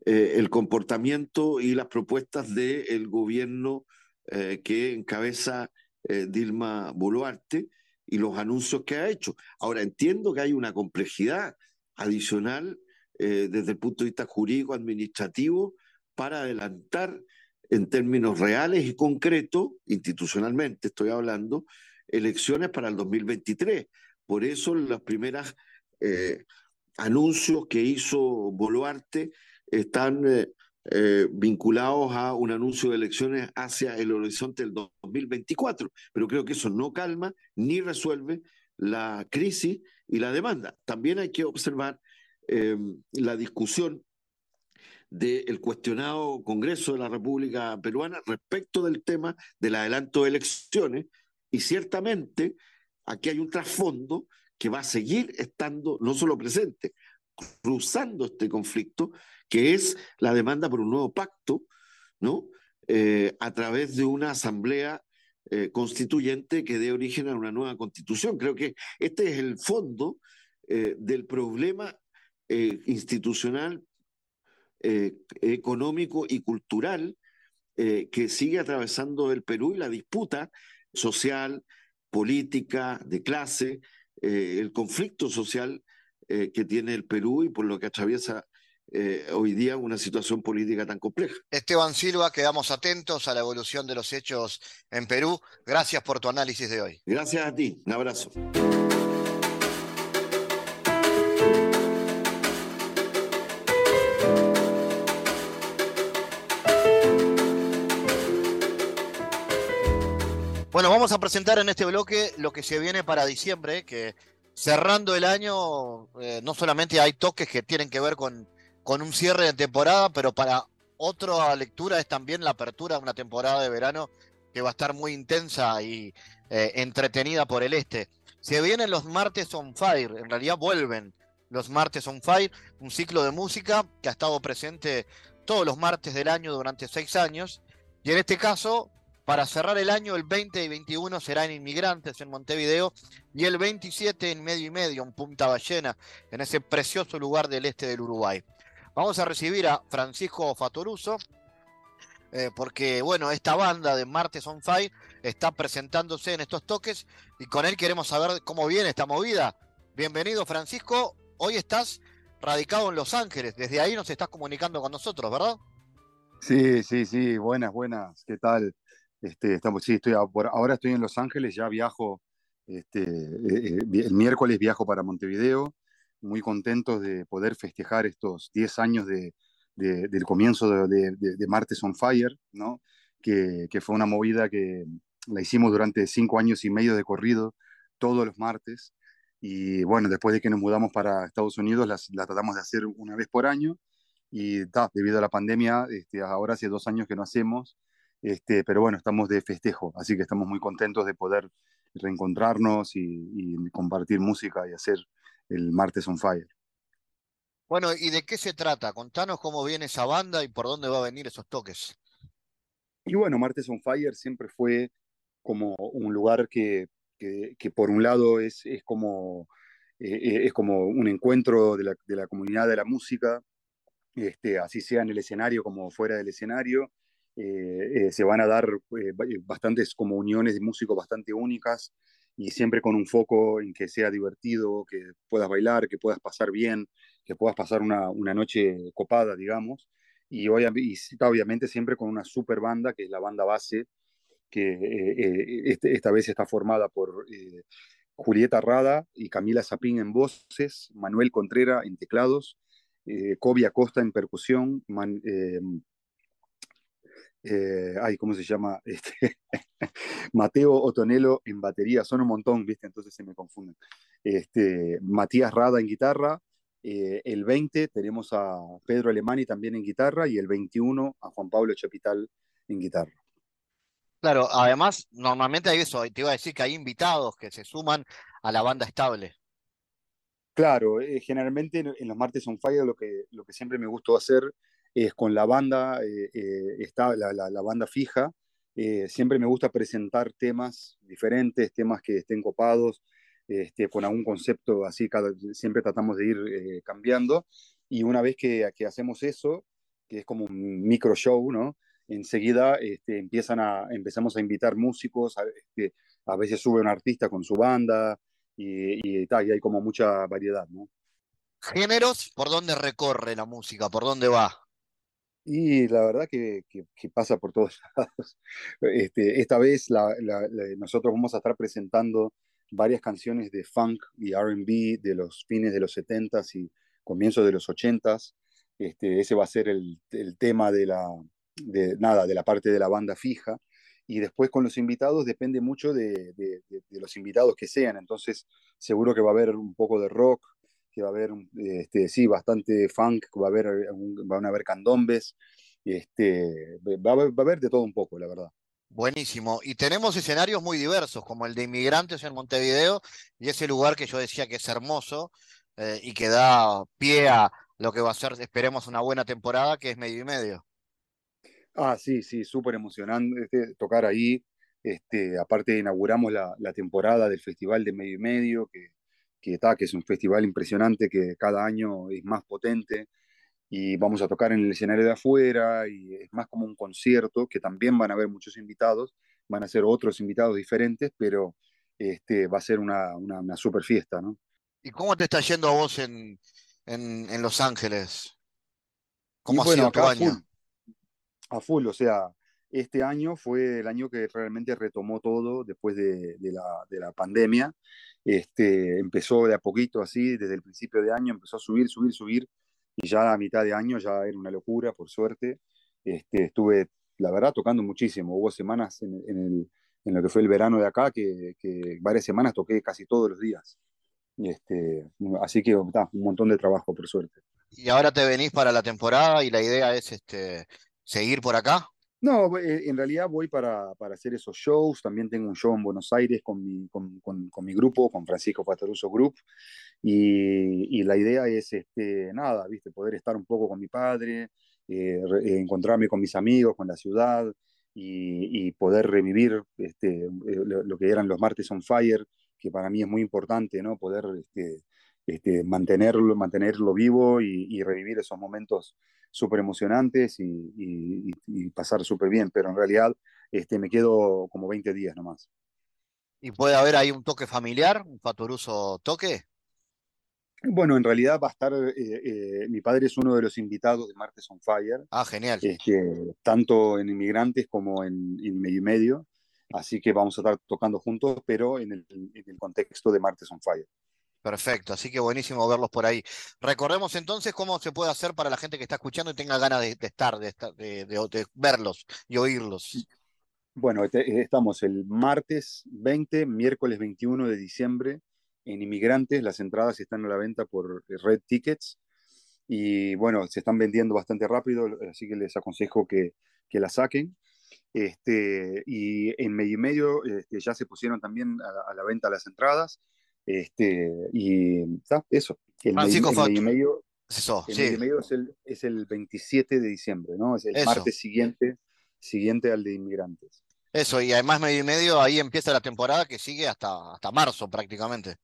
eh, el comportamiento y las propuestas del gobierno eh, que encabeza eh, Dilma Boluarte y los anuncios que ha hecho. Ahora, entiendo que hay una complejidad adicional desde el punto de vista jurídico, administrativo, para adelantar en términos reales y concretos, institucionalmente estoy hablando, elecciones para el 2023. Por eso los primeros anuncios que hizo Boluarte están eh, eh, vinculados a un anuncio de elecciones hacia el horizonte del 2024, pero creo que eso no calma ni resuelve la crisis y la demanda. También hay que observar eh, la discusión del cuestionado Congreso de la República Peruana respecto del tema del adelanto de elecciones y ciertamente aquí hay un trasfondo que va a seguir estando no solo presente, cruzando este conflicto, que es la demanda por un nuevo pacto, ¿no? Eh, a través de una asamblea eh, constituyente que dé origen a una nueva constitución. Creo que este es el fondo eh, del problema institucional, económico y cultural que sigue atravesando el Perú y la disputa social, política, de clase, eh, el conflicto social eh, que tiene el Perú y por lo que atraviesa hoy día una situación política tan compleja. Esteban Silva, quedamos atentos a la evolución de los hechos en Perú. Gracias por tu análisis de hoy. Gracias a ti. Un abrazo. Bueno, vamos a presentar en este bloque lo que se viene para diciembre, que cerrando el año, eh, no solamente hay toques que tienen que ver con, con un cierre de temporada, pero para otra lectura es también la apertura de una temporada de verano que va a estar muy intensa y eh, entretenida por el este. Se vienen los martes on fire, en realidad vuelven los martes on fire, un ciclo de música que ha estado presente todos los martes del año durante seis años, y en este caso para cerrar el año, el 20 y 21 será en Inmigrantes en Montevideo y el 27 en Medio y Medio, en Punta Ballena, en ese precioso lugar del este del Uruguay. Vamos a recibir a Francisco Fatoruso, eh, porque bueno, esta banda de Martes on Fire está presentándose en estos toques y con él queremos saber cómo viene esta movida. Bienvenido Francisco, hoy estás radicado en Los Ángeles, desde ahí nos estás comunicando con nosotros, ¿verdad? Sí, sí, sí, buenas, buenas, ¿qué tal? Este, estamos, sí, estoy, ahora estoy en Los Ángeles, ya viajo, este, eh, eh, el miércoles viajo para Montevideo, muy contentos de poder festejar estos 10 años de, del comienzo de, Martes on Fire, ¿no? Que, que, fue una movida que la hicimos durante cinco años y medio de corrido, todos los martes. Y bueno, después de que nos mudamos para Estados Unidos, la tratamos de hacer una vez por año. Y debido a la pandemia, este, ahora hace dos años que no hacemos. Este, pero bueno, estamos de festejo, así que estamos muy contentos de poder reencontrarnos y, compartir música y hacer el Martes on Fire. Bueno, ¿y de qué se trata? Contanos cómo viene esa banda y por dónde va a venir esos toques. Y bueno, Martes on Fire siempre fue como un lugar que, que, por un lado es, es como, eh, es como un encuentro de la, de la, comunidad de la música, este, así sea en el escenario como fuera del escenario, eh, eh, se van a dar eh, bastantes como uniones de músicos bastante únicas y siempre con un foco en que sea divertido, que puedas bailar, que puedas pasar bien, que puedas pasar una, una noche copada, digamos. Y, obviamente siempre con una super banda, que es la banda base, que este, esta vez está formada por Julieta Rada y Camila Zapín en voces, Manuel Contrera en teclados, Kobe Acosta en percusión, eh, ay, ¿cómo se llama? Este, Mateo Otonelo en batería, son un montón, ¿viste? Entonces se me confunden. Este, Matías Rada en guitarra, eh, el 20 tenemos a Pedro Alemani también en guitarra y el 21 a Juan Pablo Chapital en guitarra. Claro, además, normalmente hay eso, te iba a decir que hay invitados que se suman a la banda estable. Claro, eh, generalmente en, los martes on fire lo que, lo que siempre me gustó hacer es con la banda, eh, eh, está la, banda fija. Eh, siempre me gusta presentar temas diferentes, temas que estén copados, este, con algún concepto así, cada, siempre tratamos de ir cambiando. Y una vez que, que, hacemos eso, que es como un micro show, ¿no? Enseguida este, empiezan a, empezamos a invitar músicos, a, este, a veces sube un artista con su banda y, y, y hay como mucha variedad, ¿no? ¿Géneros? ¿Por dónde recorre la música? ¿Por dónde va? Y la verdad que, que, pasa por todos lados. Este, esta vez nosotros vamos a estar presentando varias canciones de funk y RB de los fines de los 70s y comienzos de los 80s. Este, ese va a ser el, el, tema de la, de, nada, de la parte de la banda fija. Y después con los invitados depende mucho de, de los invitados que sean. Entonces seguro que va a haber un poco de rock, que va a haber, este, sí, bastante funk, va a haber, van a haber candombes, este, va, a haber, va a haber de todo un poco, la verdad. Buenísimo. Y tenemos escenarios muy diversos, como el de inmigrantes en Montevideo y ese lugar que yo decía que es hermoso eh, y que da pie a lo que va a ser, esperemos, una buena temporada, que es medio y medio. Ah, sí, sí, súper emocionante este, tocar ahí. Este, aparte inauguramos la, la, temporada del Festival de Medio y Medio, que que, que es un festival impresionante que cada año es más potente y vamos a tocar en el escenario de afuera y es más como un concierto que también van a haber muchos invitados, van a ser otros invitados diferentes, pero este, va a ser una, una, super fiesta, ¿no? ¿Y cómo te está yendo a vos en, en, Los Ángeles? ¿Cómo ha sido tu año? a full, o sea, este año fue el año que realmente retomó todo después de, la, pandemia. Este, empezó de a poquito así, desde el principio de año, empezó a subir, subir, subir, y ya a mitad de año ya era una locura, por suerte. Este, estuve, la verdad, tocando muchísimo. Hubo semanas en, lo que fue el verano de acá que, varias semanas toqué casi todos los días. Este, así que un montón de trabajo, por suerte. Y ahora te venís para la temporada y la idea es este, seguir por acá. No, eh, en realidad voy para, para, hacer esos shows. También tengo un show en Buenos Aires con mi, con, con, mi grupo, con Francisco Patoruso Group. Y, y, la idea es, este, nada, ¿viste? poder estar un poco con mi padre, eh, eh, encontrarme con mis amigos, con la ciudad y, y poder revivir este, lo, que eran los martes on fire, que para mí es muy importante, ¿no? Poder este, este, mantenerlo, mantenerlo vivo y, y revivir esos momentos súper emocionantes y, pasar súper bien, pero en realidad este, me quedo como 20 días nomás. ¿Y puede haber ahí un toque familiar, un faturoso toque? Bueno, en realidad va a estar, eh, eh, mi padre es uno de los invitados de Martes on Fire. Ah, genial. Este, tanto en Inmigrantes como en, Medio y Medio. Así que vamos a estar tocando juntos, pero en el, en el contexto de Martes on Fire. Perfecto, así que buenísimo verlos por ahí. Recordemos entonces cómo se puede hacer para la gente que está escuchando y tenga ganas de, estar, de, de, verlos y oírlos. Bueno, estamos el martes 20, miércoles 21 de diciembre en Inmigrantes. Las entradas están a la venta por Red Tickets y bueno, se están vendiendo bastante rápido, así que les aconsejo que, que la saquen. Este, y en medio y medio este, ya se pusieron también a la venta las entradas. Este, y eso. El Francisco medio, medio, eso, el medio, medio es, el, es el 27 de diciembre, ¿no? Es el martes siguiente, siguiente al de inmigrantes. Eso, y además medio y medio, ahí empieza la temporada que sigue hasta, hasta marzo prácticamente.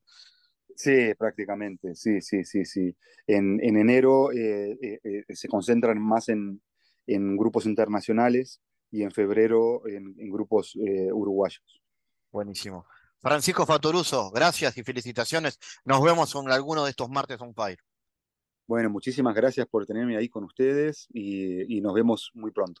Sí, prácticamente, sí, sí, sí, sí. En, en enero eh, eh, eh, se concentran más en, en, grupos internacionales y en febrero en, en grupos uruguayos. Buenísimo. Francisco Fatoruso, gracias y felicitaciones. Nos vemos en alguno de estos martes on fire. Bueno, muchísimas gracias por tenerme ahí con ustedes y, y nos vemos muy pronto.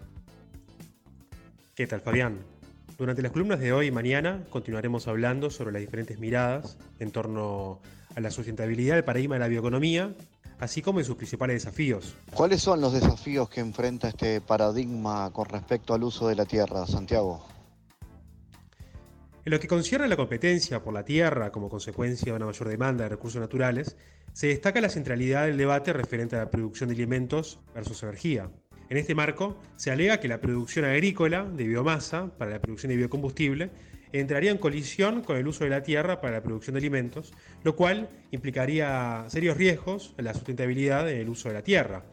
¿Qué tal, Fabián? Durante las columnas de hoy y mañana continuaremos hablando sobre las diferentes miradas en torno a la sustentabilidad del paradigma de la bioeconomía, así como en sus principales desafíos. ¿Cuáles son los desafíos que enfrenta este paradigma con respecto al uso de la tierra, Santiago? En lo que concierne a la competencia por la tierra como consecuencia de una mayor demanda de recursos naturales, se destaca la centralidad del debate referente a la producción de alimentos versus energía. En este marco, se alega que la producción agrícola de biomasa para la producción de biocombustible entraría en colisión con el uso de la tierra para la producción de alimentos, lo cual implicaría serios riesgos en la sustentabilidad del uso de la tierra,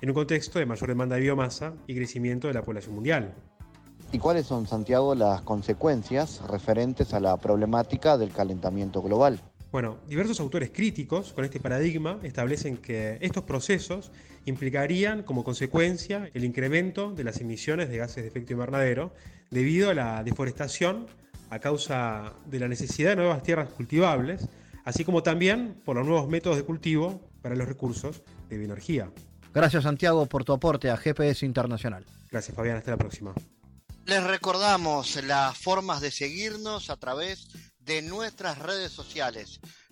en un contexto de mayor demanda de biomasa y crecimiento de la población mundial. ¿Y cuáles son, Santiago, las consecuencias referentes a la problemática del calentamiento global? Bueno, diversos autores críticos con este paradigma establecen que estos procesos implicarían como consecuencia el incremento de las emisiones de gases de efecto invernadero debido a la deforestación a causa de la necesidad de nuevas tierras cultivables, así como también por los nuevos métodos de cultivo para los recursos de bioenergía. Gracias Santiago por tu aporte a GPS Internacional. Gracias Fabián, hasta la próxima. Les recordamos las formas de seguirnos a través de nuestras redes sociales.